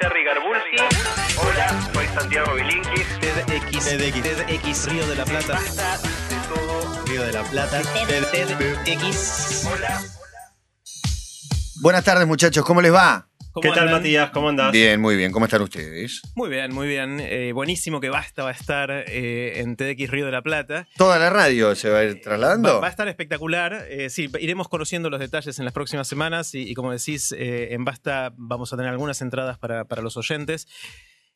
Jerry Garbulsi. Hola, soy Santiago Bilinkis. TEDx, TEDx, TEDx, Río de la Plata. Basta de todo. Río de la Plata. TEDx. Hola. Buenas tardes, muchachos, ¿cómo les va? ¿Cómo ¿Qué tal? Matías? ¿Cómo andás? Bien, muy bien, ¿cómo están ustedes? Muy bien, muy bien. Eh, buenísimo que Basta va a estar eh, en TEDx Río de la Plata. ¿Toda la radio se va a ir Va, trasladando? va a estar espectacular. Eh, sí, iremos conociendo los detalles en las próximas semanas y, y como decís, eh, en Basta vamos a tener algunas entradas para, para los oyentes.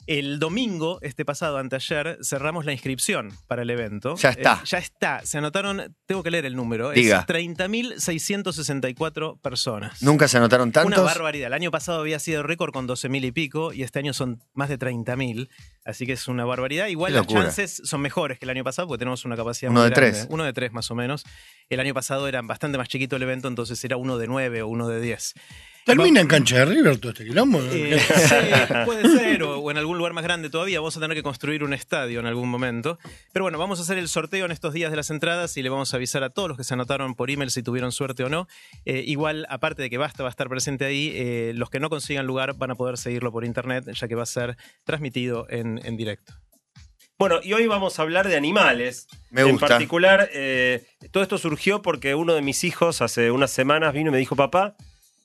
El domingo, este pasado, anteayer, cerramos la inscripción para el evento. Ya está. Eh, ya está. Se anotaron, tengo que leer el número, Diga. es 30.664 personas. ¿Nunca se anotaron tantos? Una barbaridad. El año pasado había sido récord con 12.000 y pico y este año son más de 30.000. Así que es una barbaridad. Igual las chances son mejores que el año pasado porque tenemos una capacidad Uno muy de grande. tres. Uno de tres más o menos. El año pasado era bastante más chiquito el evento, entonces era uno de nueve o uno de diez. Termina en cancha de River todo este quilombo. Eh, sí, puede ser, o, o en algún lugar más grande todavía. Vamos a tener que construir un estadio en algún momento. Pero bueno, vamos a hacer el sorteo en estos días de las entradas y le vamos a avisar a todos los que se anotaron por email si tuvieron suerte o no. Eh, igual, aparte de que Basta va a estar presente ahí, eh, los que no consigan lugar van a poder seguirlo por internet, ya que va a ser transmitido en, en directo. Bueno, y hoy vamos a hablar de animales. Me En gusta. particular, eh, todo esto surgió porque uno de mis hijos hace unas semanas vino y me dijo, papá,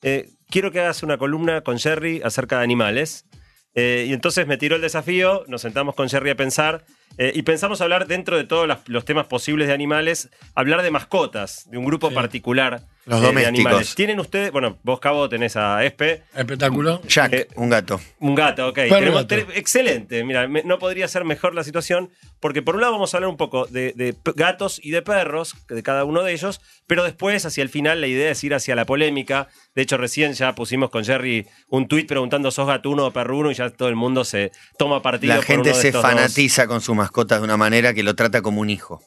eh, quiero que hagas una columna con Jerry acerca de animales. Eh, y entonces me tiró el desafío, nos sentamos con Jerry a pensar eh, y pensamos hablar dentro de todos los temas posibles de animales, hablar de mascotas, de un grupo particular Los eh, de domésticos. animales. ¿Tienen ustedes, bueno, vos Cabo tenés a Espe, Espectáculo. Jack, Eh, un gato. un gato, ok. Tenemos gato. tres- excelente. Mira, me- no podría ser mejor la situación, porque por un lado vamos a hablar un poco de, gatos y de perros, de cada uno de ellos, pero después, hacia el final, la idea es ir hacia la polémica. De hecho, recién ya pusimos con Jerry un tuit preguntando, ¿sos gatuno o perruno? Y ya todo el mundo se toma partido La por gente uno de se dos. fanatiza con sus mascotas de una manera que lo trata como un hijo.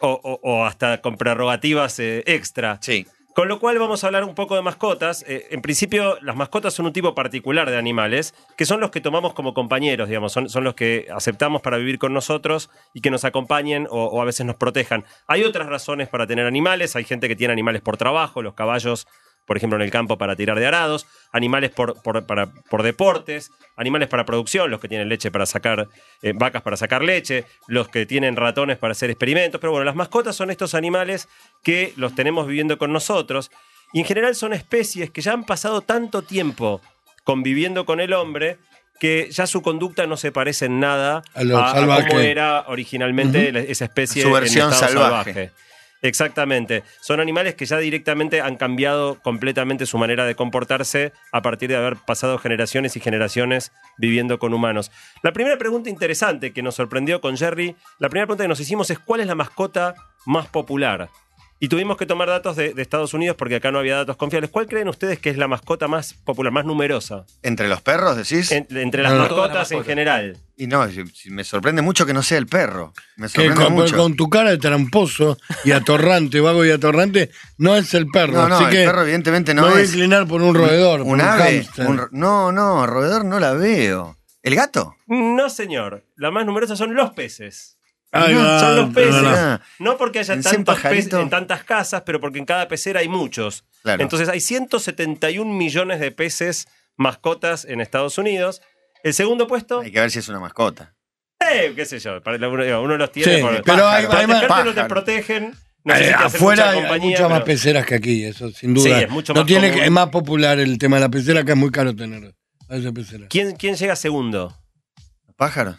O, o- o hasta con prerrogativas eh, extra. Sí. Con lo cual vamos a hablar un poco de mascotas. Eh, en principio, las mascotas son un tipo particular de animales, que son los que tomamos como compañeros, digamos, son, los que aceptamos para vivir con nosotros y que nos acompañen o a veces nos protejan. Hay otras razones para tener animales, hay gente que tiene animales por trabajo, los caballos, por ejemplo, en el campo para tirar de arados, animales por, por, para- por deportes, animales para producción, los que tienen leche para sacar, eh, vacas para sacar leche, los que tienen ratones para hacer experimentos, pero bueno, las mascotas son estos animales que los tenemos viviendo con nosotros y en general son especies que ya han pasado tanto tiempo conviviendo con el hombre que ya su conducta no se parece en nada A lo salvaje. cómo era originalmente la- esa especie Su versión en estado salvaje. Exactamente. Son animales que ya directamente han cambiado completamente su manera de comportarse a partir de haber pasado generaciones y generaciones viviendo con humanos. La primera pregunta interesante que nos sorprendió con Jerry, la primera pregunta que nos hicimos es ¿cuál es la mascota más popular? Y tuvimos que tomar datos de, de Estados Unidos porque acá no había datos confiables. ¿Cuál creen ustedes que es la mascota más popular, más numerosa? ¿Entre los perros decís? En- entre las No, mascotas en general. Y no, me sorprende mucho que no sea el perro. Me Que sorprende con, mucho. con tu cara de tramposo y atorrante, vago y atorrante, no es el perro. No, no, así el que perro evidentemente no me voy a es. inclinar por un roedor, ¿Un por un ave? Un no, no, roedor no la veo. ¿El gato? No, señor. La más numerosa son los peces. Va, son los no, peces. no, no. No porque haya tantos peces en tantas casas, pero porque en cada pecera hay muchos. Claro. Entonces hay 171 millones de peces mascotas en Estados Unidos. El segundo puesto, Hay que ver si es una mascota. eh, qué sé yo, para- uno, uno los tiene Sí, por- pero hay- para hay más- no te pájaro. protegen. Eh, afuera mucha hay, hay muchas más peceras que aquí, eso sin duda. Sí, es mucho no más tiene común. que- es más popular el tema de la pecera, que es muy caro tener a esa pecera. ¿Quién, ¿Quién llega segundo? ¿Los pájaros?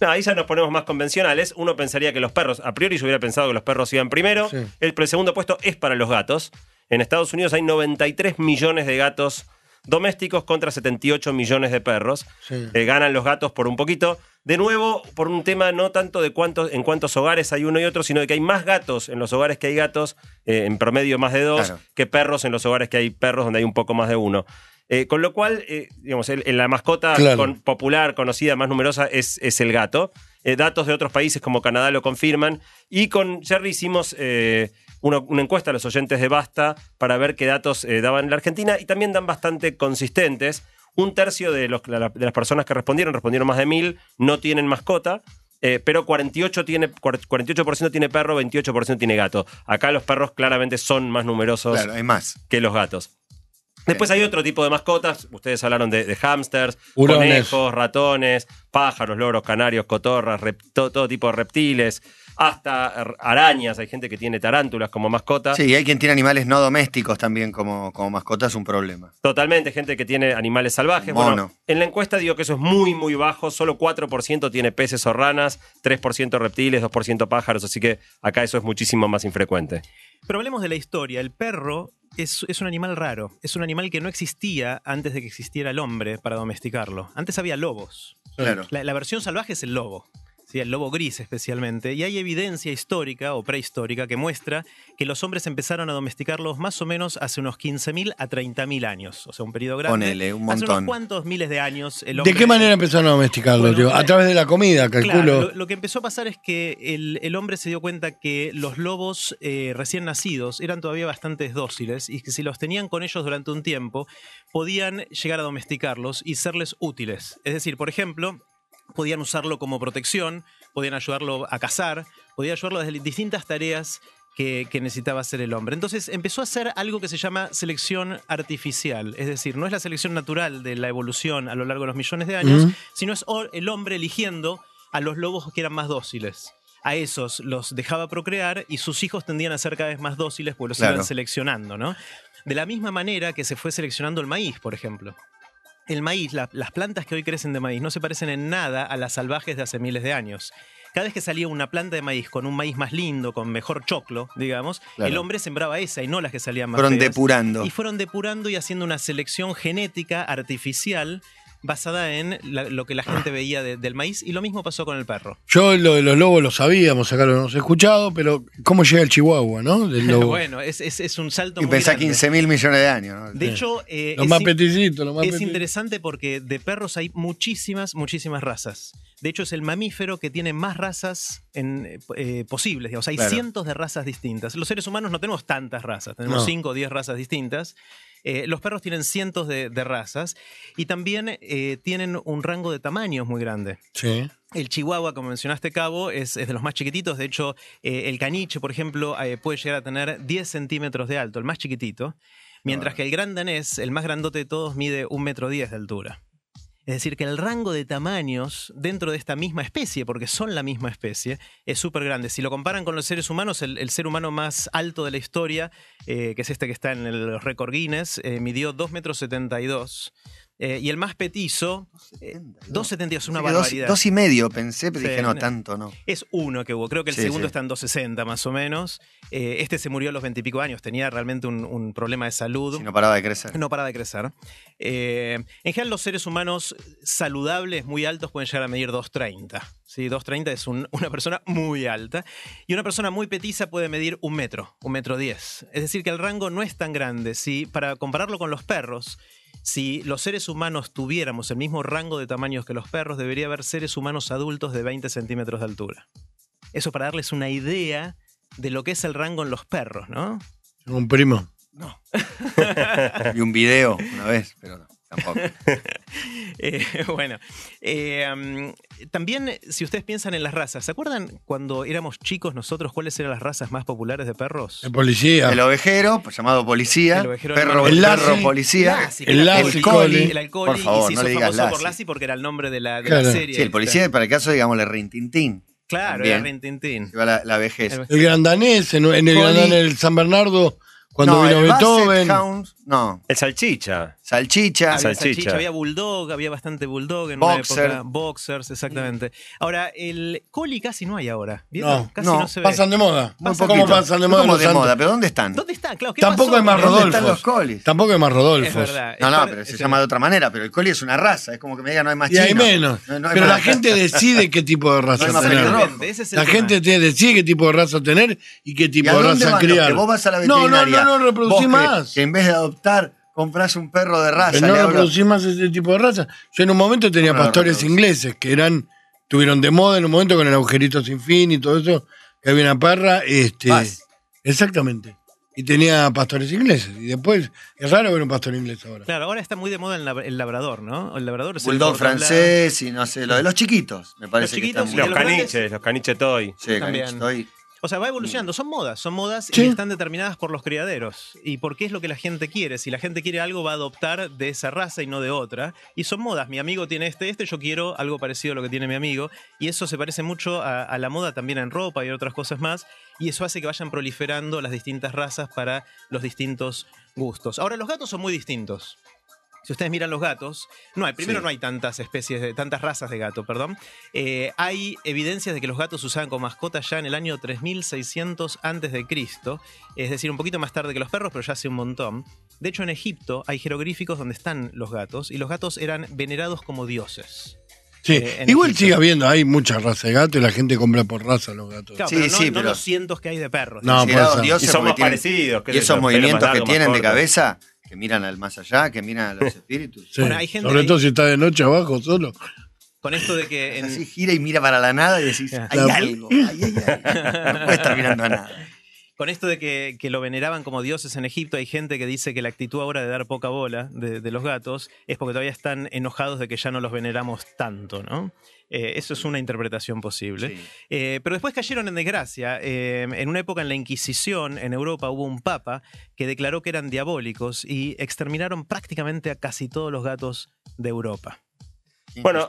No, ahí ya nos ponemos más convencionales. Uno pensaría que los perros, a priori yo hubiera pensado que los perros iban primero. Sí. El, segundo puesto es para los gatos. En Estados Unidos hay 93 millones de gatos domésticos contra 78 millones de perros. Sí. Eh, ganan los gatos por un poquito. De nuevo, por un tema no tanto de cuántos, en cuántos hogares hay uno y otro, sino de que hay más gatos en los hogares que hay gatos, eh, en promedio más de dos, Claro. que perros en los hogares que hay perros, donde hay un poco más de uno. Eh, con lo cual, eh, digamos, el- el- la mascota Claro. con- popular, conocida, más numerosa, es, es el gato. Eh, datos de otros países como Canadá lo confirman. Y con Jerry hicimos eh, una, una encuesta a los oyentes de Basta para ver qué datos eh, daban en la Argentina y también dan bastante consistentes. Un tercio de, los- la- de las personas que respondieron, respondieron más de mil, no tienen mascota. eh, pero 48%, tiene, 48 tiene perro, 28% tiene gato. Acá los perros claramente son más numerosos Claro, hay más. que los gatos. Después hay otro tipo de mascotas. Ustedes hablaron de, de hámsters, Hurones. conejos, ratones, pájaros, loros, canarios, cotorras, todo tipo de reptiles, hasta ar- arañas. Hay gente que tiene tarántulas como mascota. Sí, y hay quien tiene animales no domésticos también como, como mascotas, un problema. Totalmente, gente que tiene animales salvajes. Mono. Bueno, en la encuesta digo que eso es muy, muy bajo. Solo 4% tiene peces o ranas, 3% reptiles, 2% pájaros. Así que acá eso es muchísimo más infrecuente. Pero hablemos de la historia. El perro es, es un animal raro. Es un animal que no existía antes de que existiera el hombre para domesticarlo. Antes había lobos. Claro. La, la versión salvaje es el lobo. ¿Sí? El lobo gris especialmente. Y hay evidencia histórica o prehistórica que muestra que los hombres empezaron a domesticarlos más o menos hace unos 15.000 a 30.000 años. O sea, un periodo grande. Ponele, un Hace montón. unos cuantos miles de años el ¿De hombre- qué manera empezaron a domesticarlos, Bueno? A la- través de la comida, calculo. Claro, lo, lo que empezó a pasar es que el, el hombre se dio cuenta que los lobos eh, recién nacidos eran todavía bastante dóciles y que si los tenían con ellos durante un tiempo, podían llegar a domesticarlos y serles útiles. Es decir, por ejemplo, podían usarlo como protección, podían ayudarlo a cazar, podían ayudarlo desde distintas tareas que, que necesitaba hacer el hombre. Entonces empezó a hacer algo que se llama selección artificial, es decir, no es la selección natural de la evolución a lo largo de los millones de años, sino es el hombre eligiendo a los lobos que eran más dóciles. A esos los dejaba procrear y sus hijos tendían a ser cada vez más dóciles porque los Claro. iban seleccionando, ¿no? De la misma manera que se fue seleccionando el maíz, por ejemplo. El maíz, la- las plantas que hoy crecen de maíz, no se parecen en nada a las salvajes de hace miles de años. Cada vez que salía una planta de maíz con un maíz más lindo, con mejor choclo, digamos, Claro. el hombre sembraba esa y no las que salían más Fueron feas. depurando. Y fueron depurando y haciendo una selección genética artificial basada en la- lo que la gente veía de- del maíz. Y lo mismo pasó con el perro. Yo lo de los lobos lo sabíamos, acá lo hemos escuchado, pero ¿cómo llega el chihuahua, no? Del lobo. bueno, es, es- es un salto Y muy pensá grande. 15 mil millones de años. ¿no? De hecho, eh, es más es interesante porque de perros hay muchísimas, muchísimas razas. De hecho, es el mamífero que tiene más razas en, eh, posibles. digamos. Hay Claro. cientos de razas distintas. Los seres humanos no tenemos tantas razas, tenemos No. 5 o 10 razas distintas. Eh, los perros tienen cientos de, de razas y también eh, tienen un rango de tamaños muy grande. Sí. El chihuahua, como mencionaste, Cabo, es, es de los más chiquititos. De hecho, eh, el caniche, por ejemplo, eh, puede llegar a tener 10 centímetros de alto, el más chiquitito. Mientras que el gran danés, el más grandote de todos, mide un metro diez de altura. Es decir, que el rango de tamaños dentro de esta misma especie, porque son la misma especie, es súper grande. Si lo comparan con los seres humanos, el, ser humano más alto de la historia, eh, que es este que está en el récord Guinness, eh, midió 2 metros 72. Eh, y el más petizo, eh, 2,72 es una que dos, barbaridad. dos y medio pensé, pero Sí, dije, no, tanto no. Es uno que hubo. Creo que el Sí, segundo sí. está en 260 más o menos. Eh, este se murió a los 20 y pico años. Tenía realmente un, un problema de salud. Si no paraba de crecer. No paraba de crecer. Eh, en general, los seres humanos saludables, muy altos, pueden llegar a medir 2,30. ¿sí? 2,30 es un- una persona muy alta. Y una persona muy petiza puede medir un metro, un metro diez. Es decir, que el rango no es tan grande. ¿sí? Para compararlo con los perros, si los seres humanos tuviéramos el mismo rango de tamaños que los perros, debería haber seres humanos adultos de 20 centímetros de altura. Eso para darles una idea de lo que es el rango en los perros, ¿no? Un primo. Y un video una vez, pero no, tampoco. Eh, bueno, eh, um, también si ustedes piensan en las razas, ¿se acuerdan cuando éramos chicos nosotros cuáles eran las razas más populares de perros? El policía. El ovejero, pues, llamado policía. El ovejero perro, perro El Lassie. policía. Lassie, el Lassie el. Collie, el alcohol, Por favor, y se no hizo le digas famoso por Lassie. Lassie porque era el nombre de la, de Claro. la serie. Sí, el policía, para el caso, digámosle Rintintín. Claro, también. era Rintintín. La, la vejez. El- El grandanés, en, en el del San Bernardo, cuando no, vino el Beethoven. Basset Hound, no. El salchicha. Salchicha. Había Salchicha. salchicha, había bulldog, había bastante bulldog en Boxer. una época. Boxers, exactamente. Ahora, el collie casi no hay ahora. ¿vieron? No, casi no, no, se ve. Pasan de moda. Muy ¿Cómo poquito. pasan de moda? ¿Cómo los de santos? moda? ¿Pero dónde están? ¿Dónde está? Claro, ¿qué Tampoco pasó hay más con- ¿Dónde Rodolfo. están los colis? Tampoco hay más Es Rodolfos. verdad. No, Es no, pero se es- llama de otra manera. Pero el collie es una raza. Es como que me diga no hay más Y hay menos. No- no hay pero la gente decide qué tipo de raza tener. es La gente te decide qué tipo de raza tener y qué tipo ¿Y a de raza criar. que vos vas a la no, no, veterinaria? no, no reproducí vos que- más. Que, en vez de adoptar, compras un perro de raza. Pero no le hablo- reproducí más ese tipo de raza. Yo en un momento tenía ¿Cómo no pastores ingleses que eran, tuvieron de moda en un momento con el agujerito sin fin y todo eso, que había una perra, este, Paz. exactamente. Y tenía pastores ingleses. Y después, es raro ver un pastor inglés ahora. Claro, ahora está muy de moda el, lab- el labrador, ¿no? El labrador es el Bulldog blanco. francés y no sé, lo de los chiquitos. Me parece chiquitos que y está Los muy los caniches, los caniches toy. Sí, También. caniche, estoy- O sea, va evolucionando, son modas, son modas Sí. y están determinadas por los criaderos. ¿Y por qué es lo que la gente quiere? Si la gente quiere algo, va a adoptar de esa raza y no de otra. Y son modas. Mi amigo tiene este, este, yo quiero algo parecido a lo que tiene mi amigo. Y eso se parece mucho a, a la moda también en ropa y otras cosas más. Y eso hace que vayan proliferando las distintas razas para los distintos gustos. Ahora, los gatos son muy distintos. Si ustedes miran los gatos, no hay, primero Sí. no hay tantas especies, de, tantas razas de gato, perdón. Eh, hay evidencias de que los gatos se usaban como mascotas ya en el año 3600 antes de Cristo, es decir, un poquito más tarde que los perros, pero ya hace un montón. De hecho, en Egipto hay jeroglíficos donde están los gatos y los gatos eran venerados como dioses. Sí. Eh, Igual Egipto. sigue habiendo, hay muchas razas de gato y la gente compra por raza los gatos. Claro, Sí, pero no, sí, no pero- los cientos que hay de perros. No, dioses Y son porque más tienen- parecidos. Y esos movimientos que tienen de cabeza, que miran al más allá, que miran a los espíritus. Sí. Bueno, hay gente Sobre ahí- todo si está de noche abajo solo. Con esto de que en, Así gira y mira para la nada y decís, Ya. hay Claro. algo, hay, hay algo. No puede estar mirando a nada. Con esto de que, que lo veneraban como dioses en Egipto, hay gente que dice que la actitud ahora de dar poca bola de, de los gatos es porque todavía están enojados de que ya no los veneramos tanto, ¿no? Eh, eso es una interpretación posible. Sí. Eh, pero después cayeron en desgracia. Eh, en una época en la Inquisición, en Europa, hubo un papa que declaró que eran diabólicos y exterminaron prácticamente a casi todos los gatos de Europa. Bueno.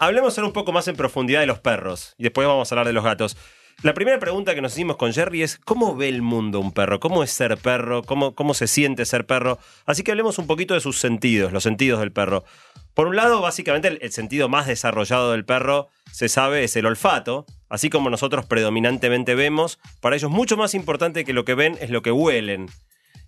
Hablemos ahora un poco más en profundidad de los perros y después vamos a hablar de los gatos. La primera pregunta que nos hicimos con Jerry es ¿cómo ve el mundo un perro? ¿Cómo es ser perro? ¿Cómo, cómo se siente ser perro? Así que hablemos un poquito de sus sentidos, los sentidos del perro. Por un lado, básicamente el, el sentido más desarrollado del perro, se sabe, es el olfato. Así como nosotros predominantemente vemos, para ellos mucho más importante que lo que ven es lo que huelen.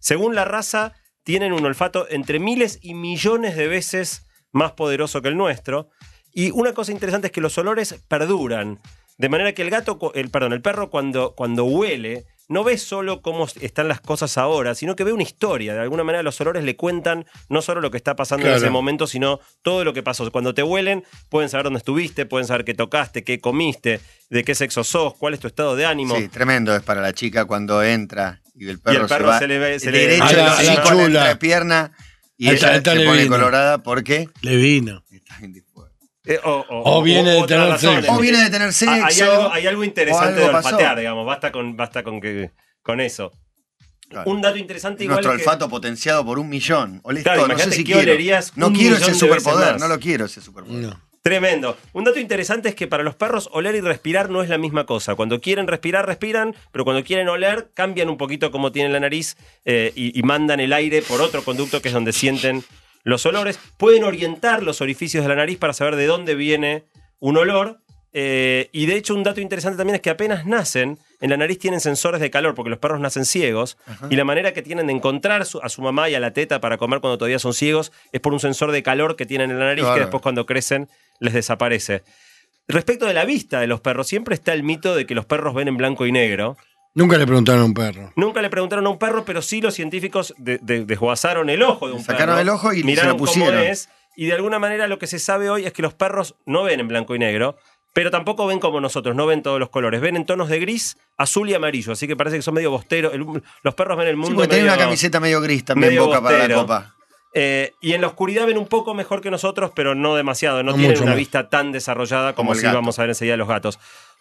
Según la raza, tienen un olfato entre miles y millones de veces más poderoso que el nuestro. Y una cosa interesante es que los olores perduran. De manera que el gato, el, perdón, el perro cuando, cuando huele, no ve solo cómo están las cosas ahora, sino que ve una historia. De alguna manera los olores le cuentan no solo lo que está pasando en ese momento, sino todo lo que pasó. Cuando te huelen, pueden saber dónde estuviste, pueden saber qué tocaste, qué comiste, de qué sexo sos, cuál es tu estado de ánimo. Sí, tremendo es para la chica cuando entra y el perro, Y el perro se va se le ve- se derecho con la chula. entrepierna y ella se pone colorada porque Le vino. está. Eh, o, o- O viene de tener razones. sexo. O viene de tener sexo. Ah, Hay algo, hay algo o interesante algo de pasó. olfatear, digamos. Basta con, basta con, que, con eso. Claro. Un dato interesante igual Nuestro es que- olfato potenciado por un millón. Olés Claro, todo, no sé si qué quiero. olerías No un quiero ese superpoder, no lo quiero ese superpoder. No. Tremendo. Un dato interesante es que para los perros oler y respirar no es la misma cosa. Cuando quieren respirar, respiran, pero cuando quieren oler, cambian un poquito cómo tienen la nariz eh, y, y mandan el aire por otro conducto que es donde sienten los olores. Pueden orientar los orificios de la nariz para saber de dónde viene un olor. eh, y de hecho, un dato interesante también es que apenas nacen, en la nariz tienen sensores de calor, porque los perros nacen ciegos, y la manera que tienen de encontrar su- a su mamá y a la teta para comer cuando todavía son ciegos es por un sensor de calor que tienen en la nariz, Claro. que después cuando crecen les desaparece. Respecto de la vista de los perros, siempre está el mito de que los perros ven en blanco y negro. Nunca le preguntaron a un perro. Nunca le preguntaron a un perro, pero sí los científicos de- de- desguazaron el ojo de un Le sacaron perro. el ojo y se lo miraron cómo pusieron. es. Y de alguna manera lo que se sabe hoy es que los perros no ven en blanco y negro, pero tampoco ven como nosotros, no ven todos los colores. Ven en tonos de gris, azul y amarillo. Así que parece que son medio bosteros. El- los perros ven el Sí, mundo porque tenía medio- una camiseta medio gris también medio boca para la copa. Eh, y en la oscuridad ven un poco mejor que nosotros, pero no demasiado. No, No tienen una más. vista tan desarrollada como, si gato. vamos a ver enseguida los gatos.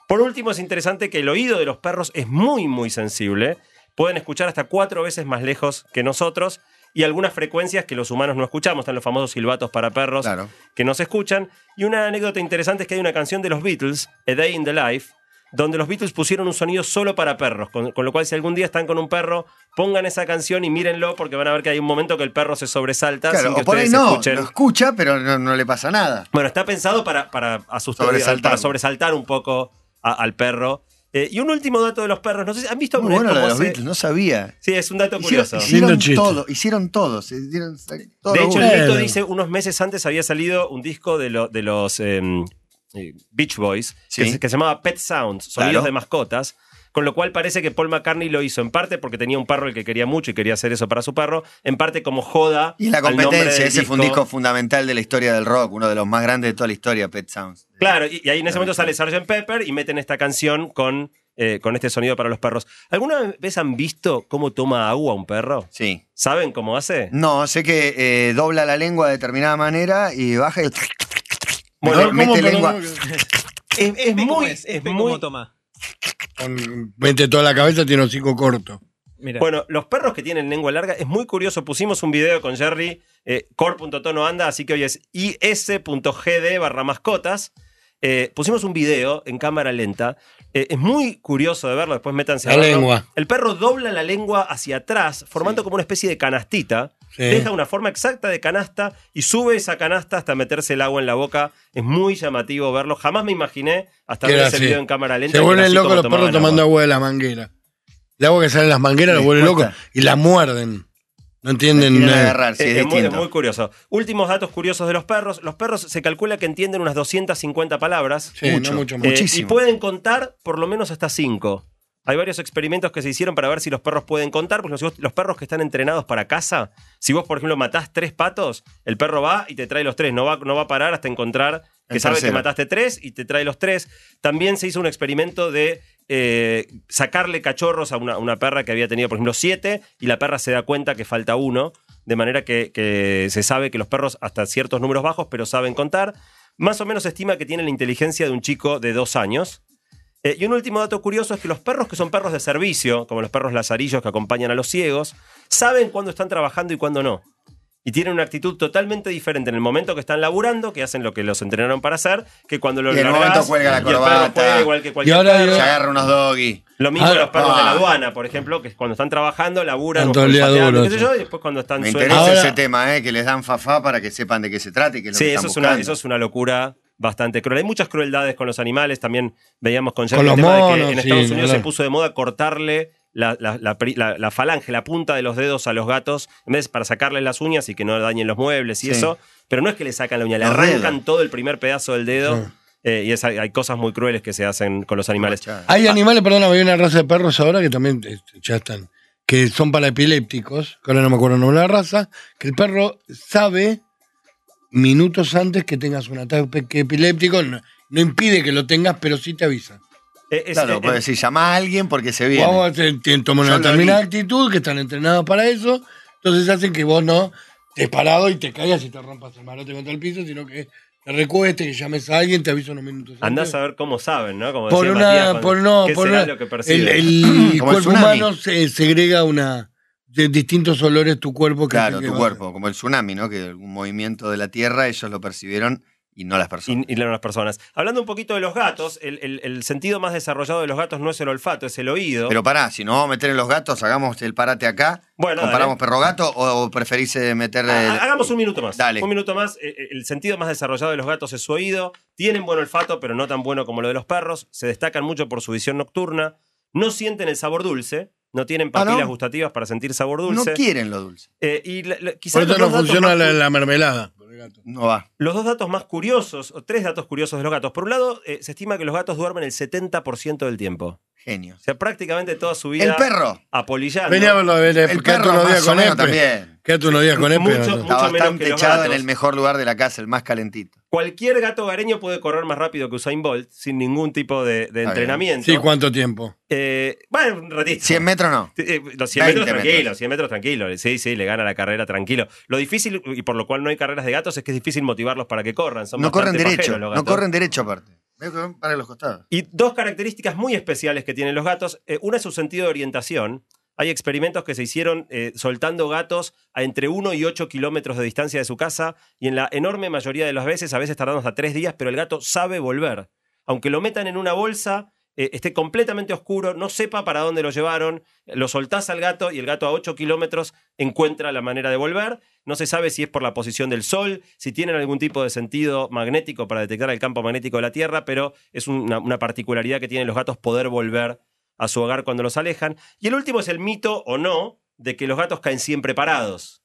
Por último, es interesante que el oído de los perros es muy, muy sensible. Pueden escuchar hasta cuatro veces más lejos que nosotros y algunas frecuencias que los humanos no escuchamos. Están los famosos silbatos para perros Claro. que no se escuchan. Y una anécdota interesante es que hay una canción de los Beatles, A Day in the Life, donde los Beatles pusieron un sonido solo para perros. Con, con lo cual, si algún día están con un perro, pongan esa canción y mírenlo porque van a ver que hay un momento que el perro se sobresalta Claro, sin que o por ahí no, escuchen. lo escucha, pero no, no le pasa nada. Bueno, está pensado para, para asustar, para sobresaltar un poco a- al perro. Eh, y un último dato de los perros. No sé si han visto Muy bueno lo de los Beatles, no sabía. Sí, es un dato Hicieron, curioso. hicieron Lindo todo, hicieron todo. se dieron todo De hecho, bueno. el mito Bueno. dice, unos meses antes había salido un disco de, lo- de los em, eh, Beach Boys que, Sí. se, que se llamaba Pet Sounds, sonidos Claro. de mascotas. Con lo cual parece que Paul McCartney lo hizo en parte porque tenía un perro el que quería mucho y quería hacer eso para su perro, en parte como joda. y la al nombre competencia, ese fue un disco fundamental de la historia del rock, uno de los más grandes de toda la historia, Pet Sounds. Claro, y, y ahí en ese momento sale Sgt. Pepper y meten esta canción con, eh, con este sonido para los perros. ¿Alguna vez han visto cómo toma agua un perro? Sí. ¿Saben cómo hace? No, sé que eh, dobla la lengua de determinada manera y baja y. Bueno, mete ¿cómo, lengua. Es, es ¿Cómo muy, es? es ¿Cómo muy, toma? Con- mete toda la cabeza, tiene hocico corto. Mira. Bueno, los perros que tienen lengua larga es muy curioso. Pusimos un video con Jerry, eh, core.tono anda, así que hoy es is.gd barra mascotas. Eh, pusimos un video en cámara lenta. Eh, es muy curioso de verlo, después métanse a La verlo. lengua. El perro dobla la lengua hacia atrás, formando como una especie de canastita. Sí. Deja una forma exacta de canasta y sube esa canasta hasta meterse el agua en la boca. Es muy llamativo verlo. Jamás me imaginé hasta ver ese video en cámara lenta. Se vuelven locos los perros tomando agua. agua de la manguera. El agua que sale en las mangueras lo Les vuelve loco cuesta. y la muerden. No entienden nada. agarrar, sí, es es, muy, es distinto. muy curioso. Últimos datos curiosos de los perros. Los perros se calcula que entienden unas 250 palabras. Sí, Mucho. no mucho. Eh, Muchísimo. y pueden contar por lo menos hasta 5. Hay varios experimentos que se hicieron para ver si los perros pueden contar. Porque los, los perros que están entrenados para caza, si vos, por ejemplo, matás tres patos, el perro va y te trae los tres. No va, no va a parar hasta encontrar que El sabe que mataste tres y te trae los tres. También se hizo un experimento de eh, sacarle cachorros a una, una perra que había tenido, por ejemplo, siete y la perra se da cuenta que falta uno. De manera que, que se sabe que los perros hasta ciertos números bajos, pero saben contar. Más o menos se estima que tienen la inteligencia de un chico de dos años. Eh, y un último dato curioso es que los perros que son perros de servicio, como los perros lazarillos que acompañan a los ciegos, saben cuándo están trabajando y cuándo no. Y tienen una actitud totalmente diferente en el momento que están laburando, que hacen lo que los entrenaron para hacer, que cuando lo Y en largás momento cuelga la el corbata. igual que cualquier Y ahora perro. Se agarra unos doggy. Lo mismo Ahora- los perros de la Ah. aduana, por ejemplo, que cuando están trabajando, laburan, el duros, qué sé yo, y después cuando están Me sueltos- interesa Ahora- ese tema, ¿eh? que les dan fafá para que sepan de qué se trata y qué es lo Sí, que eso están es, una, buscando. eso es una locura bastante cruel. Hay muchas crueldades con los animales. También veíamos con, Con el los tema de que en Estados ni Unidos se puso de moda cortarle la, la- la pri- la- la falange, la punta de los dedos a los gatos, en vez para sacarles las uñas y que no dañen los muebles y Sí. eso. Pero no es que le sacan la uña, le arrancan todo el primer pedazo del dedo. Sí. eh, y es- hay cosas muy crueles que se hacen con los animales. Hay animales, perdón, hay una raza de perros ahora que también este, ya están, que son para epilépticos, que ahora no me acuerdo el nombre de la raza, que el perro sabe minutos antes que tengas un ataque epiléptico, no, no impide que lo tengas, pero sí te avisa. Eh, es- Claro, eh, puede eh, decir, llama a alguien porque se viene. Vamos, te- te- toman una determinada actitud, que están entrenados para eso, entonces hacen que vos no te parado y te caigas y te rompas el malote contra el piso, sino que te recuestes, que llames a alguien, te aviso unos minutos antes. Andás a ver cómo saben, ¿no? Como por decía una, Matías, por no, ¿qué por será una- lo que el, perciben? el cuerpo humano se segrega una de distintos olores tu cuerpo que Claro, tu cuerpo, como el tsunami, ¿no? Que algún movimiento de la Tierra ellos lo percibieron y no las personas. Y, y no las personas. Hablando un poquito de los gatos, el, el- el sentido más desarrollado de los gatos no es el olfato, es el oído. Pero pará, si nos vamos a meter en los gatos, hagamos el parate acá. Bueno, ¿Comparamos perro-gato o, o preferís eh, el- Hagamos un minuto más. Dale. Un minuto más. Eh, eh, El sentido más desarrollado de los gatos es su oído. Tienen buen olfato, pero no tan bueno como lo de los perros. Se destacan mucho por su visión nocturna. No sienten el sabor dulce. No tienen Ah, ¿no? papilas gustativas para sentir sabor No dulce. quieren lo dulce. Eh, y la- la- quizás Por eso no funciona la, mermelada. No va. Los dos datos más curiosos, o tres datos curiosos de los gatos. Por un lado, eh, se estima que los gatos duermen el 70% del tiempo. O sea, prácticamente toda su vida El perro. apolillando. Venía a verlo, El perro unos días con Epe. también. Quédate unos días con Epe. Mucho- mucho Está bastante que echado en el mejor lugar de la casa, el más calentito. Cualquier gato hogareño puede correr más rápido que Usain Bolt sin ningún tipo de, entrenamiento. Sí, ¿cuánto tiempo? Eh, bueno, un ratito. 100 metros no. Eh, Los 100 20 metros tranquilo, metros. 100 metros tranquilo. Sí, sí, le gana la carrera tranquilo. Lo difícil, y por lo cual no hay carreras de gatos, es que es difícil motivarlos para que corran. Son No corren derecho, no corren derecho aparte. Los costados. Y dos características muy especiales que tienen los gatos. Eh, una es su sentido de orientación. Hay experimentos que se hicieron eh, soltando gatos a entre 1 y 8 kilómetros de distancia de su casa y en la enorme mayoría de las veces, a veces tardando hasta 3 días, pero el gato sabe volver. Aunque lo metan en una bolsa, eh, esté completamente oscuro, no sepa para dónde lo llevaron, lo soltás al gato y el gato a 8 kilómetros encuentra la manera de volver. No se sabe si es por la posición del sol, si tienen algún tipo de sentido magnético para detectar el campo magnético de la Tierra, pero es una, una particularidad que tienen los gatos poder volver a su hogar cuando los alejan. Y el último es el mito o no de que los gatos caen siempre parados.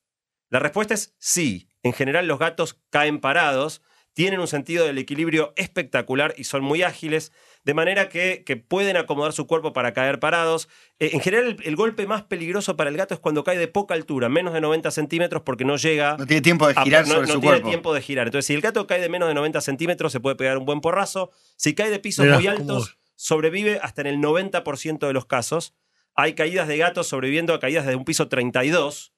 La respuesta es sí. En general los gatos caen parados, tienen un sentido del equilibrio espectacular y son muy ágiles, de manera que, que pueden acomodar su cuerpo para caer parados. Eh, en general el, el golpe más peligroso para el gato es cuando cae de poca altura, menos de 90 centímetros, porque no llega... No tiene tiempo de a- girar no, sobre no su tiene cuerpo. tiempo de girar. Entonces, si el gato cae de menos de 90 centímetros, se puede pegar un buen porrazo. Si cae de pisos muy altos, sobrevive hasta en el 90% de los casos. Hay caídas de gatos sobreviviendo a caídas de un piso 32,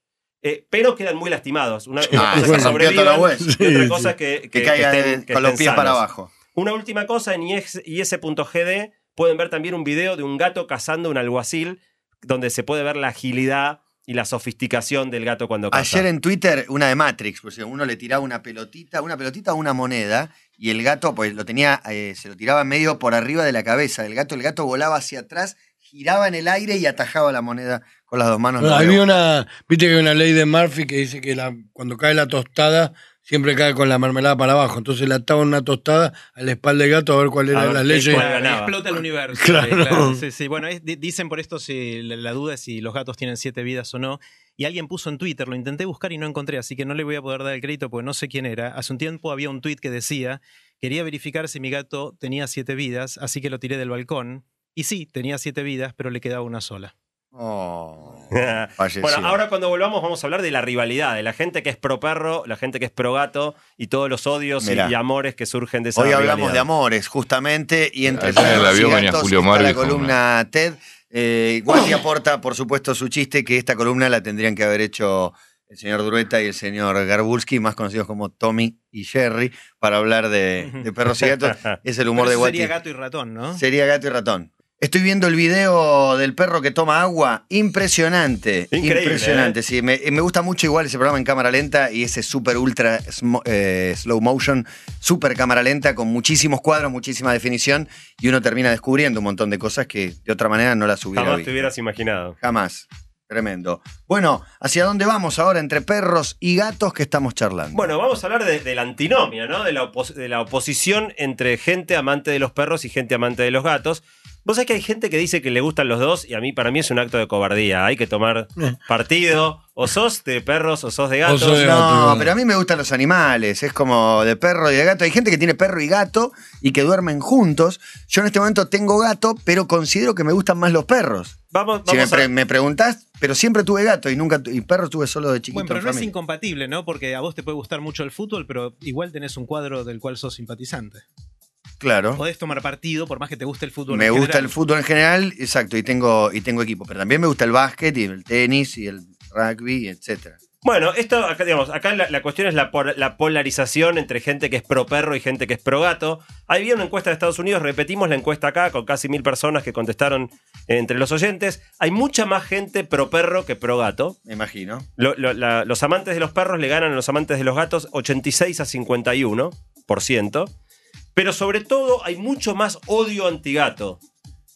eh, pero quedan muy lastimados. Una, una Ah, cosa sobrevivan y otra cosa sí. que, Que, que- caiga que de- estén- que con los pies para abajo. Una última cosa, en IS- is.gd pueden ver también un video de un gato cazando un alguacil, donde se puede ver la agilidad y la sofisticación del gato cuando caza. Ayer en Twitter, una de Matrix, pues uno le tiraba una pelotita, una pelotita o una moneda, y el gato, pues lo tenía, eh, se lo tiraba medio por arriba de la cabeza del gato, el gato volaba hacia atrás, giraba en el aire y atajaba la moneda con las dos manos. Bueno, Lo había veo. una, viste que hay una ley de Murphy que dice que la, cuando cae la tostada, siempre cae con la mermelada para abajo. Entonces le ataban una tostada a la espalda del gato a ver cuál era ver la ley. Explota el universo. Claro. claro. Sí, sí. Bueno, es- dicen por esto si la, la duda es si los gatos tienen siete vidas o no. Y alguien puso en Twitter, lo intenté buscar y no encontré, así que no le voy a poder dar el crédito porque no sé quién era. Hace un tiempo había un tweet que decía, quería verificar si mi gato tenía siete vidas, así que lo tiré del balcón. Y sí, tenía siete vidas, pero le quedaba una sola. Oh, bueno, ahora cuando volvamos vamos a hablar de la rivalidad, de la gente que es pro perro, la gente que es pro gato y todos los odios y, Mirá. y amores que surgen de esa Hoy hablamos rivalidad. de amores, justamente, y entre Ayer en el perros y avión venía gatos Julio está la columna TED. Eh, Guati aporta, por supuesto, su chiste, que esta columna la tendrían que haber hecho el señor Drueta y el señor Garbulski, más conocidos como Tommy y Jerry, para hablar de, de perros y gatos. Es el humor Pero de Guati. sería gato y ratón, ¿no? Sería gato y ratón. Estoy viendo el video del perro que toma agua. Impresionante. Increíble, Impresionante. ¿eh? Sí, me, me gusta mucho igual ese programa en cámara lenta y ese super ultra eh, slow motion, super cámara lenta con muchísimos cuadros, muchísima definición y uno termina descubriendo un montón de cosas que de otra manera no las hubiera Jamás visto. te hubieras imaginado. Jamás. Tremendo. Bueno, ¿hacia dónde vamos ahora entre perros y gatos que estamos charlando? Bueno, vamos a hablar de, de la antinomia, ¿no? De la, de la oposición entre gente amante de los perros y gente amante de los gatos. Vos sabés que hay gente que dice que le gustan los dos y a mí, para mí, es un acto de cobardía. Hay que tomar Eh. partido. O sos de perros o sos de gatos. sos de- No, pero a mí me gustan los animales, es como de perro y de gato. Hay gente que tiene perro y gato y que duermen juntos. Yo en este momento tengo gato, pero considero que me gustan más los perros. Vamos, Si me, vamos a- pre- me preguntás, pero siempre tuve gato y nunca y perro tuve solo de chiquito. Bueno, pero no es incompatible, ¿no? Porque a vos te puede gustar mucho el fútbol, pero igual tenés un cuadro del cual sos simpatizante. Claro. Podés tomar partido por más que te guste el fútbol. Me en gusta general. el fútbol en general, exacto, y tengo, y tengo equipo. Pero también me gusta el básquet y el tenis y el rugby, etcétera. Bueno, esto, acá, digamos, acá la, la cuestión es la, por- la polarización entre gente que es pro perro y gente que es pro gato. Había una encuesta de Estados Unidos, repetimos la encuesta acá, con casi mil personas que contestaron eh, entre los oyentes. Hay mucha más gente pro perro que pro gato. Me imagino. Lo- lo- la- los amantes de los perros le ganan a los amantes de los gatos 86 a 51%. Pero sobre todo hay mucho más odio antigato.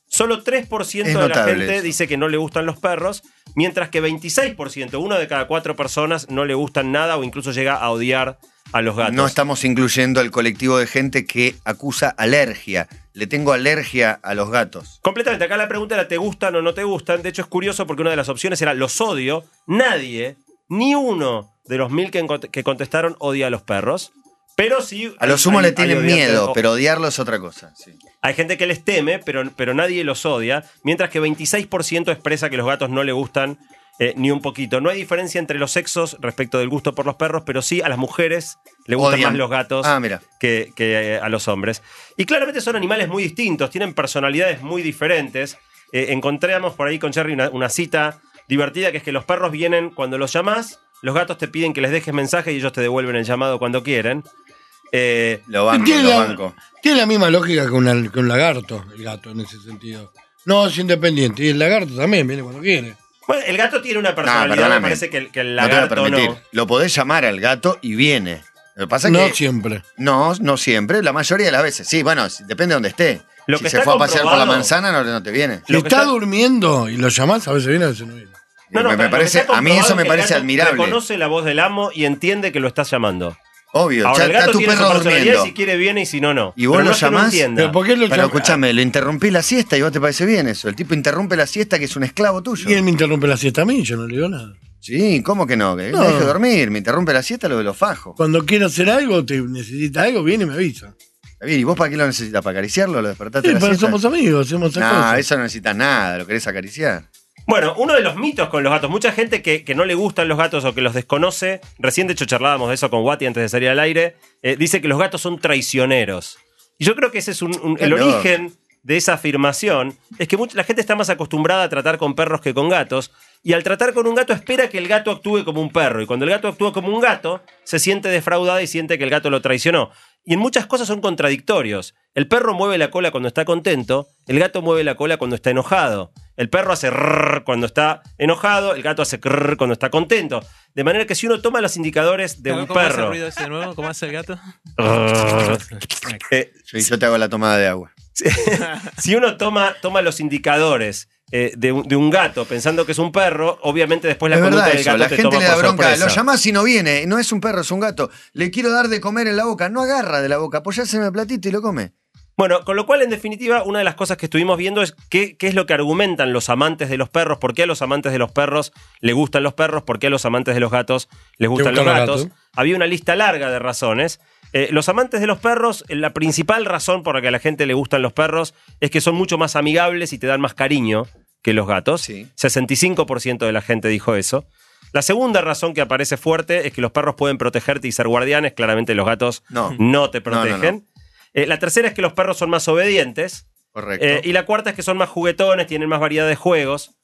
Solo 3% de la gente eso. dice que no le gustan los perros, mientras que 26%, uno de cada cuatro personas, no le gustan nada o incluso llega a odiar a los gatos. No estamos incluyendo al colectivo de gente que acusa alergia. Le tengo alergia a los gatos. Completamente, acá la pregunta era ¿te gustan o no te gustan? De hecho es curioso porque una de las opciones era los odio. Nadie, ni uno de los mil que, que contestaron odia a los perros. Pero sí... A lo sumo hay- le tienen miedo, pero odiarlo es otra cosa. sí. Hay gente que les teme, pero, pero nadie los odia. Mientras que 26% expresa que los gatos no le gustan eh, ni un poquito. No hay diferencia entre los sexos respecto del gusto por los perros, pero sí a las mujeres le gustan Odian. más los gatos Ah, que, que, eh, a los hombres. Y claramente son animales muy distintos, tienen personalidades muy diferentes. Eh, encontramos por ahí con Cherry una, una cita divertida que es que los perros vienen cuando los llamás, los gatos te piden que les dejes mensaje y ellos te devuelven el llamado cuando quieren. Eh, Lo banco, tiene, lo la, banco. tiene la misma lógica que, una- que un lagarto, el gato, en ese sentido. No, es independiente. Y el lagarto también viene cuando quiere. bueno, el gato tiene una personalidad, me parece que el, que el No te voy a lagarto no. Lo podés llamar al gato y viene. Lo que pasa es No que. siempre. No, no siempre, la mayoría de las veces. Sí, bueno, depende de donde esté. Lo si que se fue a pasear por la manzana, no, no te viene. Lo que está, está- durmiendo y lo llamás, a veces viene, a veces no viene. No, no, me, parece, a mí eso me parece admirable. Reconoce la voz del amo y entiende que lo estás llamando. Obvio, Ahora, ya el está gato tu tiene su perro personalidad durmiendo. y si quiere viene y si no, no. Y vos Pero lo no es que no llamás, entienda. Pero ¿por qué lo Pero llama- escúchame, lo interrumpí la siesta y vos te parece bien eso. El tipo interrumpe la siesta que es un esclavo tuyo. Y él me interrumpe la siesta a mí, yo no le digo nada. Sí, ¿cómo que no? Que No. me deje dormir, me interrumpe la siesta, lo de los fajos. Cuando quiere hacer algo, te necesita algo, viene y me avisa. Está bien, ¿y vos para qué lo necesitas? ¿Para acariciarlo? ¿Lo despertaste Sí, de la pero siesta? somos amigos, hacemos esas No, cosas. eso no necesitas nada, lo querés acariciar. Bueno, uno de los mitos con los gatos, mucha gente que, que no le gustan los gatos o que los desconoce, recién de hecho charlábamos de eso con Wati antes de salir al aire, eh, dice que los gatos son traicioneros. Y yo creo que ese es un- el origen de esa afirmación, es que mucha- la gente está más acostumbrada a tratar con perros que con gatos, y al tratar con un gato espera que el gato actúe como un perro, y cuando el gato actúa como un gato, se siente defraudada y siente que el gato lo traicionó. y en muchas cosas son contradictorios. El perro mueve la cola cuando está contento, el gato mueve la cola cuando está enojado. El perro hace rrr cuando está enojado, el gato hace crrr cuando está contento. De manera que si uno toma los indicadores de un ¿Cómo hace el perro, ruido ese de nuevo? ¿Cómo hace el gato? eh, yo te hago la tomada de agua. si uno toma, toma los indicadores eh, de, un, de un gato pensando que es un perro, obviamente después la es conducta verdad del eso, gato la te gente toma le da por bronca. sorpresa. Lo llamás y no viene. No es un perro, es un gato. Le quiero dar de comer en la boca. No agarra de la boca. Apoyáseme el platito y lo come. Bueno, con lo cual, en definitiva, una de las cosas que estuvimos viendo es qué, qué es lo que argumentan los amantes de los perros, por qué a los amantes de los perros les gustan los perros, por qué a los amantes de los gatos les gustan los gatos. Había una lista larga de razones. Eh, los amantes de los perros, la principal razón por la que a la gente le gustan los perros es que son mucho más amigables y te dan más cariño que los gatos. Sí. 65% de la gente dijo eso. La segunda razón que aparece fuerte es que los perros pueden protegerte y ser guardianes. Claramente los gatos No. no te No, no, no. Eh, la tercera es que los perros son más obedientes. Correcto. Eh, y la cuarta es que son más juguetones, tienen más variedad de juegos.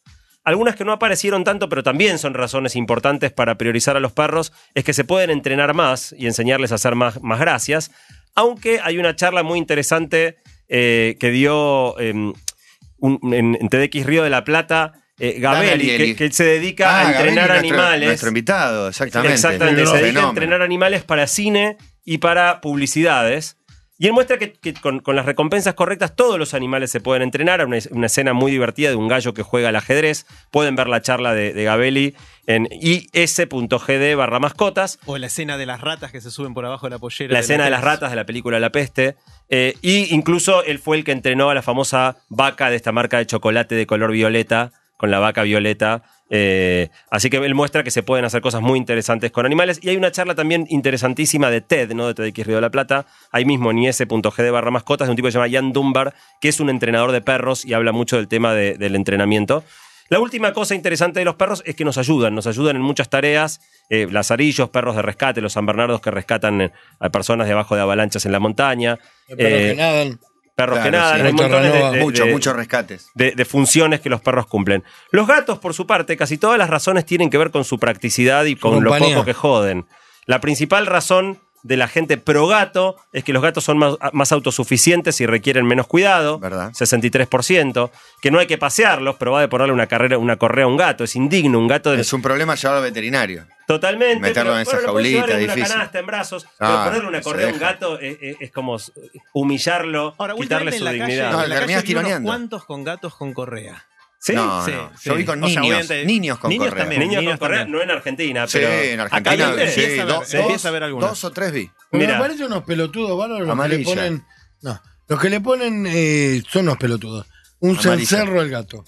Algunas que no aparecieron tanto, pero también son razones importantes para priorizar a los perros, es que se pueden entrenar más y enseñarles a hacer más, más gracias. Aunque hay una charla muy interesante eh, que dio eh, un- en, en TDX Río de la Plata eh, Gabelli, que, que se dedica Ah, a entrenar Gabelli, nuestro- animales. Nuestro invitado, exactamente. Exactamente, se dedica a entrenar animales para cine y para publicidades. Y él muestra que, que con, con las recompensas correctas todos los animales se pueden entrenar. Una, una escena muy divertida de un gallo que juega al ajedrez. Pueden ver la charla de, de Gabelli en is.gd barra mascotas. O la escena de las ratas que se suben por abajo de la pollera. La escena de las ratas de la película La Peste. Eh, y incluso él fue el que entrenó a la famosa vaca de esta marca de chocolate de color violeta, con la vaca violeta. Eh, así que él muestra que se pueden hacer cosas muy interesantes con animales. Y hay una charla también interesantísima de TED, ¿no? De TEDx Río de la Plata, ahí mismo en is.gd barra mascotas, de un tipo que se llama Jan Dunbar, que es un entrenador de perros y habla mucho del tema de- del entrenamiento. La última cosa interesante de los perros es que nos ayudan, nos ayudan en muchas tareas. Eh, lazarillos, perros de rescate, los San Bernardos que rescatan eh, a personas debajo de avalanchas en la montaña. Perros Eh, que nadan. Perros que nadan, sí. hay de, de- Muchos, de- muchos rescates. de- funciones que los perros cumplen. Los gatos, por su parte, casi todas las razones tienen que ver con su practicidad y con lo poco que joden. La principal razón de la gente pro gato es que los gatos son más, más autosuficientes y requieren menos cuidado, ¿Verdad? 63%, que no hay que pasearlos, pero va de ponerle una, carrera, una correa a un gato, es indigno, un gato de- Es un problema llevarlo al veterinario. Totalmente. Meterlo pero, en esa bueno, jaulita, en una difícil. canasta, en brazos. Ah, pero ponerle una correa a un gato es, es- es como humillarlo, Ahora, quitarle su en la dignidad. calle, No, en la terminás calle unos cuantos con gatos con correa. ¿Sí? No, sí, no. sí. Yo vi con O sea, niños. obviamente- niños con niños correa. también. Niños con niños correa, también. no en Argentina, Sí, pero en acá Argentina. también. sí, empieza dos, se empieza a ver dos- algunos. dos o tres vi. Mira. me parecen unos pelotudos bárbaros los que le ponen. No, los que le ponen eh, son unos pelotudos. Un Amarilla. cencerro al gato.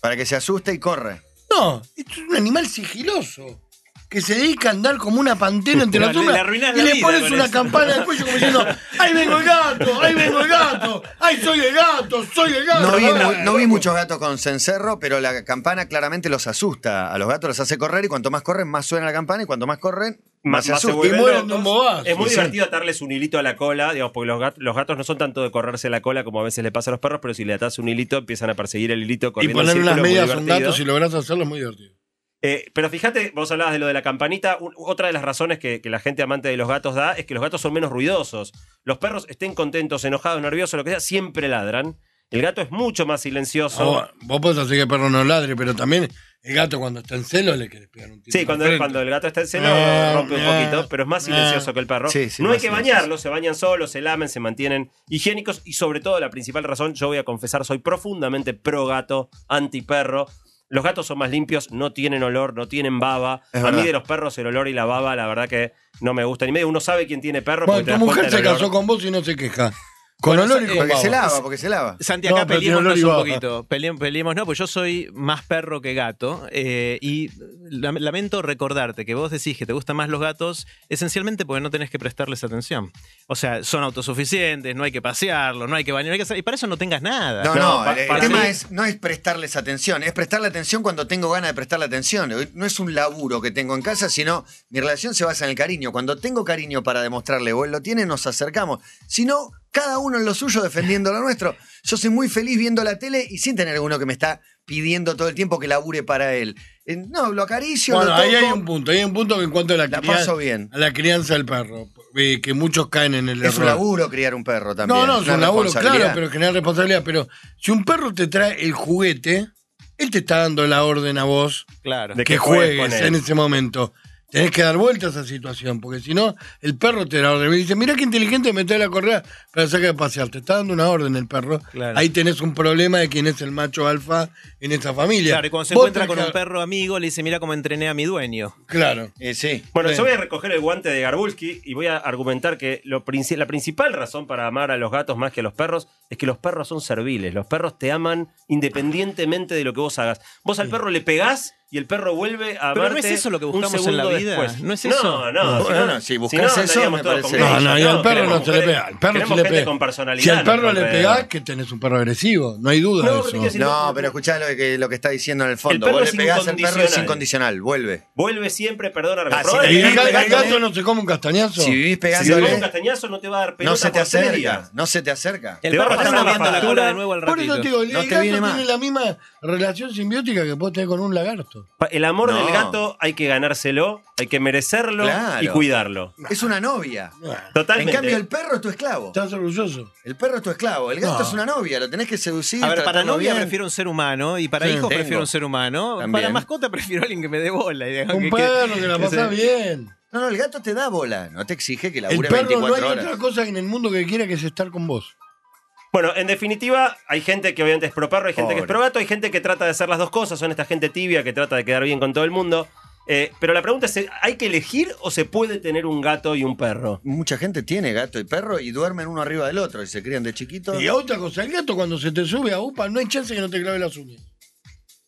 Para que se asuste y corre. No, esto es un animal sigiloso. Que se dedica a andar como una pantera entre No, las arruinás y la le pones una eso. campana al cuello como diciendo ¡Ahí vengo el gato! ¡Ahí vengo el gato! ¡Ay, soy el gato! ¡Soy el gato! No vi, mu- no vi muchos gatos con cencerro, pero la campana claramente los asusta. A los gatos los hace correr y cuanto más corren, más suena la campana y cuanto más corren, más, Más se vuelven Y locos. Es muy Sí. divertido atarles un hilito a la cola, digamos, porque los gatos, los gatos no son tanto de correrse la cola como a veces le pasa a los perros, pero si le atas un hilito empiezan a perseguir el hilito Y corriendo en poner unas medias a un gato, si logras hacerlo, es muy divertido. Eh, pero fíjate, vos hablabas de lo de la campanita. u- Otra de las razones que, que la gente amante de los gatos da es que los gatos son menos ruidosos. Los perros estén contentos, enojados, nerviosos, lo que sea, siempre ladran. El gato es mucho más silencioso. Vos, vos podés hacer que el perro no ladre, pero también el gato cuando está en celo le querés pegar un tiro. Sí, cuando, cuando el gato está en celo Ah, rompe un poquito, pero es más silencioso que el perro. Sí, sí, no hay que silencioso. bañarlos, se bañan solos, se lamen, se mantienen higiénicos y sobre todo la principal razón, yo voy a confesar, soy profundamente pro gato, anti perro. Los gatos son más limpios, no tienen olor, no tienen baba. Es a mí de los perros el olor y la baba, la verdad que no me gustan. Y medio uno sabe quién tiene perro. Bueno, porque tu mujer se casó con vos y no se queja. Con Bueno, olor y con Porque se baba. lava, porque se lava. Santi, No, acá peleémonos y un poquito. Pele- Peleemos, no, pues yo soy más perro que gato. eh, y lam- lamento recordarte que vos decís que te gustan más los gatos, esencialmente porque no tenés que prestarles atención. O sea, son autosuficientes, no hay que pasearlos, no hay que bañar, no hay que hacer- y para eso no tengas nada. No, No, no, pa- el, el tema mí- es, no es prestarles atención, es prestarle atención cuando tengo ganas de prestarle atención. No es un laburo que tengo en casa, sino mi relación se basa en el cariño. Cuando tengo cariño para demostrarle o él lo tiene, nos acercamos. Si no, cada uno en lo suyo defendiendo lo nuestro. Yo soy muy feliz viendo la tele y sin tener uno que me está pidiendo todo el tiempo que labure para él. eh, no, lo acaricio, Bueno, lo ahí hay un punto, hay un punto que en cuanto a la, La crianza, paso bien. a la crianza del perro, eh, que muchos caen en el Es un error. laburo criar un perro también. No, no, es un laburo, claro, pero generar responsabilidad. Pero si un perro te trae el juguete, él te está dando la orden a vos Claro. De que que juegues juegues con él. en ese momento. Tenés que dar vuelta a esa situación, porque si no, el perro te da orden. Me dice, mira qué inteligente meter la correa para sacar a pasear. Te está dando una orden el perro. Claro. Ahí tenés un problema de quién es el macho alfa en esa familia. Claro, y cuando se Vos encuentra con que- un perro amigo, le dice, mira cómo entrené a mi dueño. Claro. Eh, sí. Bueno, Sí. yo voy a recoger el guante de Garbulski y voy a argumentar que lo princi- la principal razón para amar a los gatos más que a los perros es que los perros son serviles. Los perros te aman independientemente de lo que vos hagas. Vos al perro le pegás y el perro vuelve a Pero no es eso lo que un buscamos en la segundo vida. después. No es eso. No, no. No, si bueno, si buscas eso, me parece- No, no, y al perro no se le pega. Al perro queremos se le gente pega. con personalidad. Si al perro no le pegás, que tenés un perro agresivo. No hay duda No, de eso. No, pero escuchá lo que, lo que está diciendo en el fondo. perro Vos le pegás al perro, es incondicional. vuelve. Vuelve siempre, perdóname. Ah, si probable le ¿Y que el, vivís gato- el no se come un castañazo? Si vivís si pegándole, come un castañazo no te va a dar pelota no se te por acerca. No se te acerca. El perro está moviendo la cola de nuevo al Por ratito. eso te digo, el No gato tiene la misma relación simbiótica que vos tenés con un lagarto. El amor No. del gato hay que ganárselo, hay que merecerlo Claro. y cuidarlo. Es una novia. Totalmente. En cambio, el perro es tu esclavo. ¿Estás orgulloso? El perro es tu esclavo. El gato No. es una novia. Lo tenés que seducir. A ver, para tratarlo novia bien. prefiero un ser humano y para Sí. hijos Tengo. prefiero un ser humano. También. Para mascota prefiero a alguien que me dé bola. y Un que- perro que la que pasa se- bien. No, no, el gato te da bola. No te exige que El labure perro no 24 hay horas. otra cosa en el mundo que quiera que es estar con vos. Bueno, en definitiva, hay gente que obviamente es pro perro, hay gente que es pro gato, hay gente que trata de hacer las dos cosas, son esta gente tibia que trata de quedar bien con todo el mundo. Eh, pero la pregunta es, ¿hay que elegir o se puede tener un gato y un perro? Mucha gente tiene gato y perro y duermen uno arriba del otro y se crían de chiquitos. Y otra cosa, el gato cuando se te sube a UPA no hay chance que no te clave las uñas.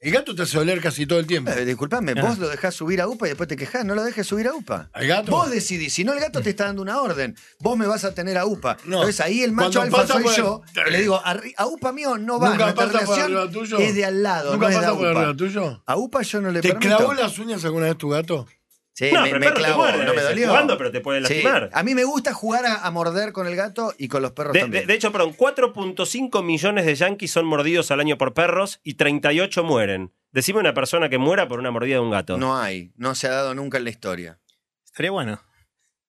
El gato te hace oler casi todo el tiempo. Eh, disculpame, Ah. vos lo dejás subir a UPA y después te quejás, no lo dejes subir a UPA. ¿Al gato? Vos decidís, si no el gato te está dando una orden, vos me vas a tener a UPA. No. Entonces ahí el macho Cuando alfa soy por el- yo, le digo, "Arri- a UPA mío no va, ¿Nunca nuestra pasa por relación arriba tuyo? es de al lado, ¿Nunca no es de pasa por arriba UPA. tuyo? A UPA yo no le ¿Te permito. clavó las uñas alguna vez tu gato? Sí, No, me, pero el me muerde a no me dolió. jugando, pero te puede Sí, lastimar. A mí me gusta jugar a, a morder con el gato y con los perros De, también. de- de hecho, perdón, 4.5 millones de yanquis son mordidos al año por perros y 38 mueren. Decime una persona que muera por una mordida de un gato. no hay, no se ha dado nunca en la historia. Estaría bueno.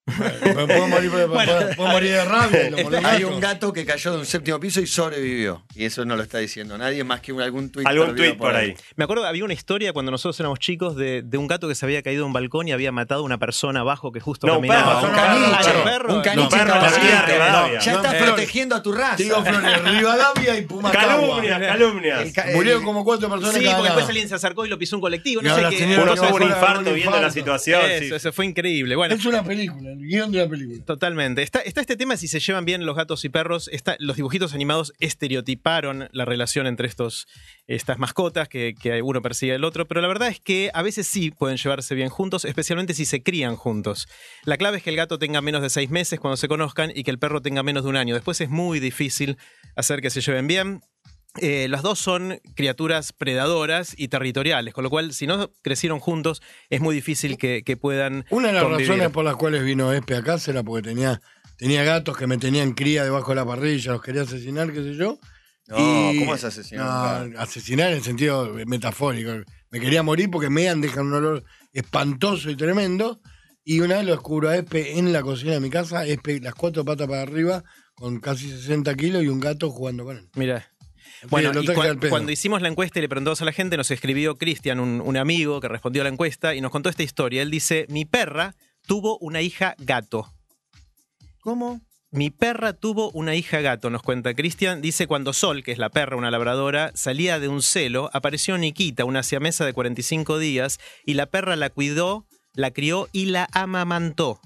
Puedo morir, puedo- puedo- puedo morir de rabia. Hay un gato que cayó de un séptimo piso y sobrevivió. Y eso no lo está diciendo nadie más que un- algún tuit. Algún tuit por ahí. Me acuerdo, había una historia cuando nosotros éramos chicos de, de un gato que se había caído de un balcón y había matado a una persona abajo que justo No, un caminaba. perro, un. Ah, ¿un perro? Un caniche No, perro, perro, Rivadavia. Ya estás Flores. protegiendo a tu raza. Digo, Flores, Rivadavia y Pumacagua. Calumnias, calumnias. El ca- Murieron el- como cuatro personas Sí, cada porque después alguien se acercó y lo pisó un colectivo. No sé qué. Uno no, tuvo un infarto viendo la situación. Eso, eso fue increíble. Bueno, Es una película, el guion una película. Totalmente. Está, este tema si se llevan bien los gatos y perros. Los dibujitos animados estereotiparon la relación entre estos, estas mascotas que, que uno persigue al otro, pero la verdad es que a veces sí pueden llevarse bien juntos, especialmente si se crían juntos. La clave es que el gato tenga menos de seis meses cuando se conozcan y que el perro tenga menos de un año. Después es muy difícil hacer que se lleven bien. Eh, las dos son criaturas predadoras y territoriales, con lo cual si no crecieron juntos es muy difícil que, que puedan Una de las convivir. razones por las cuales vino Espe acá era porque tenía, tenía gatos que me tenían cría debajo de la parrilla, los quería asesinar, qué sé yo. No, Y- ¿cómo es asesinar? No, asesinar en el sentido metafórico. Me quería morir porque mean, dejan un olor espantoso y tremendo. Y una vez lo descubro a Espe en la cocina de mi casa, Espe las cuatro patas para arriba, con casi 60 kilos y un gato jugando con él. Mira. Bueno, y cuando hicimos la encuesta y le preguntamos a la gente, nos escribió Cristian, un, un amigo que respondió a la encuesta, y nos contó esta historia. Él dice, mi perra tuvo una hija gato. ¿Cómo? Mi perra tuvo una hija gato, nos cuenta Cristian. Dice, cuando Sol, que es la perra, una labradora, salía de un celo, apareció Nikita, una siamesa de 45 días, y la perra la cuidó, la crió y la amamantó.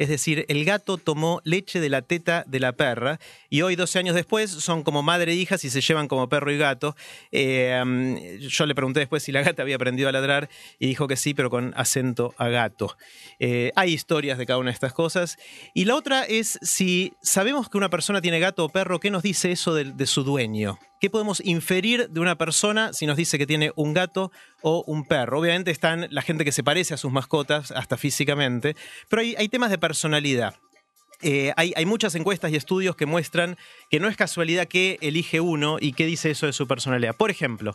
Es decir, el gato tomó leche de la teta de la perra y hoy, 12 años después, son como madre e hijas y se llevan como perro y gato. Eh, um, yo le pregunté después si la gata había aprendido a ladrar y dijo que sí, pero con acento a gato. Eh, hay historias de cada una de estas cosas. Y la otra es si sabemos que una persona tiene gato o perro, ¿qué nos dice eso de su dueño? ¿Qué podemos inferir de una persona si nos dice que tiene un gato o un perro? Obviamente están la gente que se parece a sus mascotas, hasta físicamente, pero hay, temas de personalidad. Eh, hay, hay muchas encuestas y estudios que muestran que no es casualidad que elige uno y qué dice eso de su personalidad. Por ejemplo,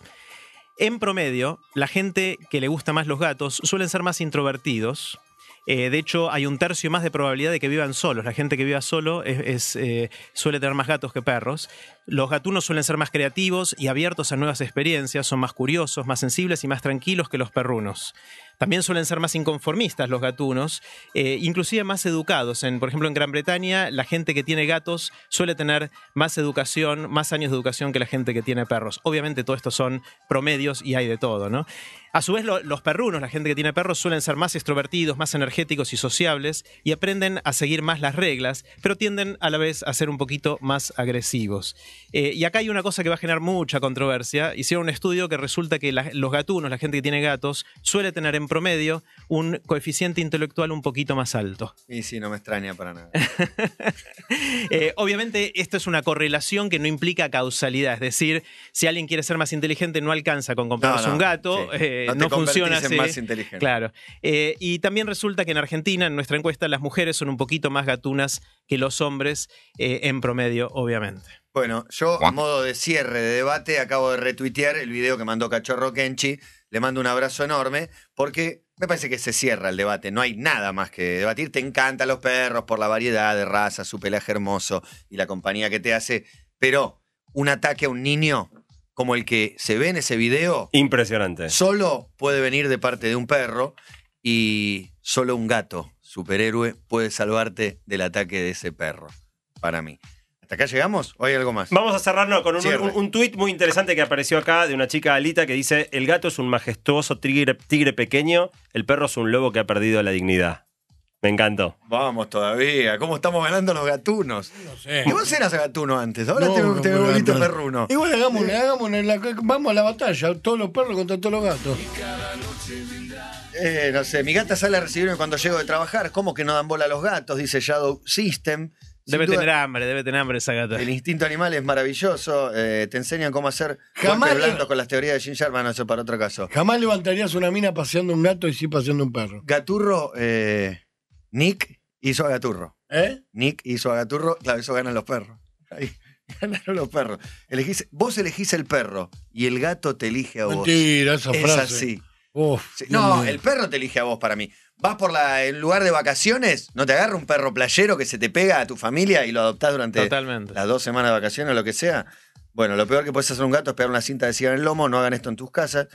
En promedio, la gente que le gusta más los gatos suelen ser más introvertidos. Eh, de hecho, hay un tercio más de probabilidad de que vivan solos. La gente que viva solo eh, suele tener más gatos que perros. Los gatunos suelen ser más creativos y abiertos a nuevas experiencias, son más curiosos, más sensibles y más tranquilos que los perrunos. También suelen ser más inconformistas los gatunos, eh, inclusive más educados. En, por ejemplo, en Gran Bretaña, la gente que tiene gatos suele tener más educación, más años de educación que la gente que tiene perros. Obviamente, todo esto son promedios y hay de todo, ¿no? A su vez, lo- los perrunos, la gente que tiene perros, suelen ser más extrovertidos, más energéticos y sociables y aprenden a seguir más las reglas, pero tienden a la vez a ser un poquito más agresivos. Eh, y acá hay una cosa que va a generar mucha controversia. Hicieron un estudio que resulta que los gatunos, la gente que tiene gatos, suele tener en promedio un coeficiente intelectual un poquito más alto. Y sí, no me extraña para nada. Eh, obviamente, esto es una correlación que no implica causalidad. Es decir, si alguien quiere ser más inteligente, no alcanza con comprarse No, no, un gato. sí. eh, No funciona así. más inteligente. Claro. Eh, y también resulta que en Argentina, en nuestra encuesta, las mujeres son un poquito más gatunas que los hombres, eh, en promedio, obviamente. Bueno, yo a modo de cierre de debate acabo de retuitear el video que mandó Cachorro Kenchi. Le mando un abrazo enorme porque me parece que se cierra el debate. No hay nada más que debatir. Te encantan los perros por la variedad de razas, su pelaje hermoso y la compañía que te hace. Pero un ataque a un niño como el que se ve en ese video Impresionante. solo puede venir de parte de un perro y solo un gato, superhéroe, puede salvarte del ataque de ese perro. Para mí. ¿Hasta acá llegamos o hay algo más? Vamos a cerrarnos con un, un, un tuit muy interesante que apareció acá de una chica Alita que dice: El gato es un majestuoso tigre, tigre pequeño, el perro es un lobo que ha perdido la dignidad. Me encantó. Vamos todavía. ¿Cómo estamos ganando los gatunos? No sé. Y vos eras gatuno antes, ahora No, te, no, no. perruno. Igual hagamos, una- hagamos una- la- vamos a la batalla, todos los perros contra todos los gatos. Eh, no sé, mi gata sale a recibirme cuando llego de trabajar. ¿Cómo que no dan bola a los gatos? Dice Shadow System. Debe duda, tener hambre, debe tener hambre esa gata. El instinto animal es maravilloso. eh, te enseñan cómo hacer Jamás blandos con las teorías de Jim Sharman. Eso para otro caso. Jamás levantarías una mina paseando un gato y sí paseando un perro. Gaturro, eh, Nick hizo a Gaturro. ¿Eh? Nick hizo a Gaturro. Claro, eso ganan los perros. Ahí, ganaron los perros. Elegís- vos elegís el perro y el gato te elige a vos. Mentira, esa Es frase. así. Uf, Sí, Dios No, el perro te elige a vos para mí. Vas por la, el lugar de vacaciones, no te agarra un perro playero que se te pega a tu familia y lo adoptás durante Totalmente. las dos semanas de vacaciones o lo que sea. Bueno, lo peor que puedes hacer a un gato es pegar una cinta de cigarro en el lomo, no hagan esto en tus casas.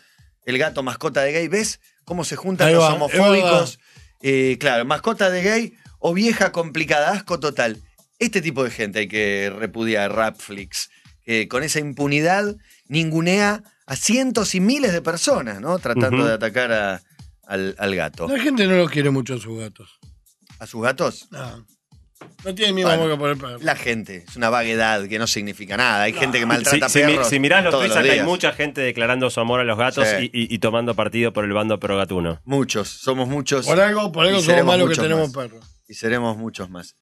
El gato mascota de gay, ¿ves cómo se juntan Ahí los va, homofóbicos? Eh, claro, mascota de gay o vieja complicada, asco total. Este tipo de gente hay que repudiar, Rapflix, que con esa impunidad ningunea a cientos y miles de personas, ¿no? Tratando de atacar a- al, al gato. La gente no lo quiere mucho a sus gatos. ¿A sus gatos? No. No tiene misma Bueno, boca por el perro. La gente, es una vaguedad que no significa nada. Hay gente que Si, maltrata si mi- perros. si mirás los todos tweets, acá hay días. mucha gente declarando su amor a los gatos Sí. y, y- y tomando partido por el bando pro gatuno. Muchos, somos muchos. Por algo, por algo Y somos seremos malos que muchos tenemos más. perros. Y seremos muchos más.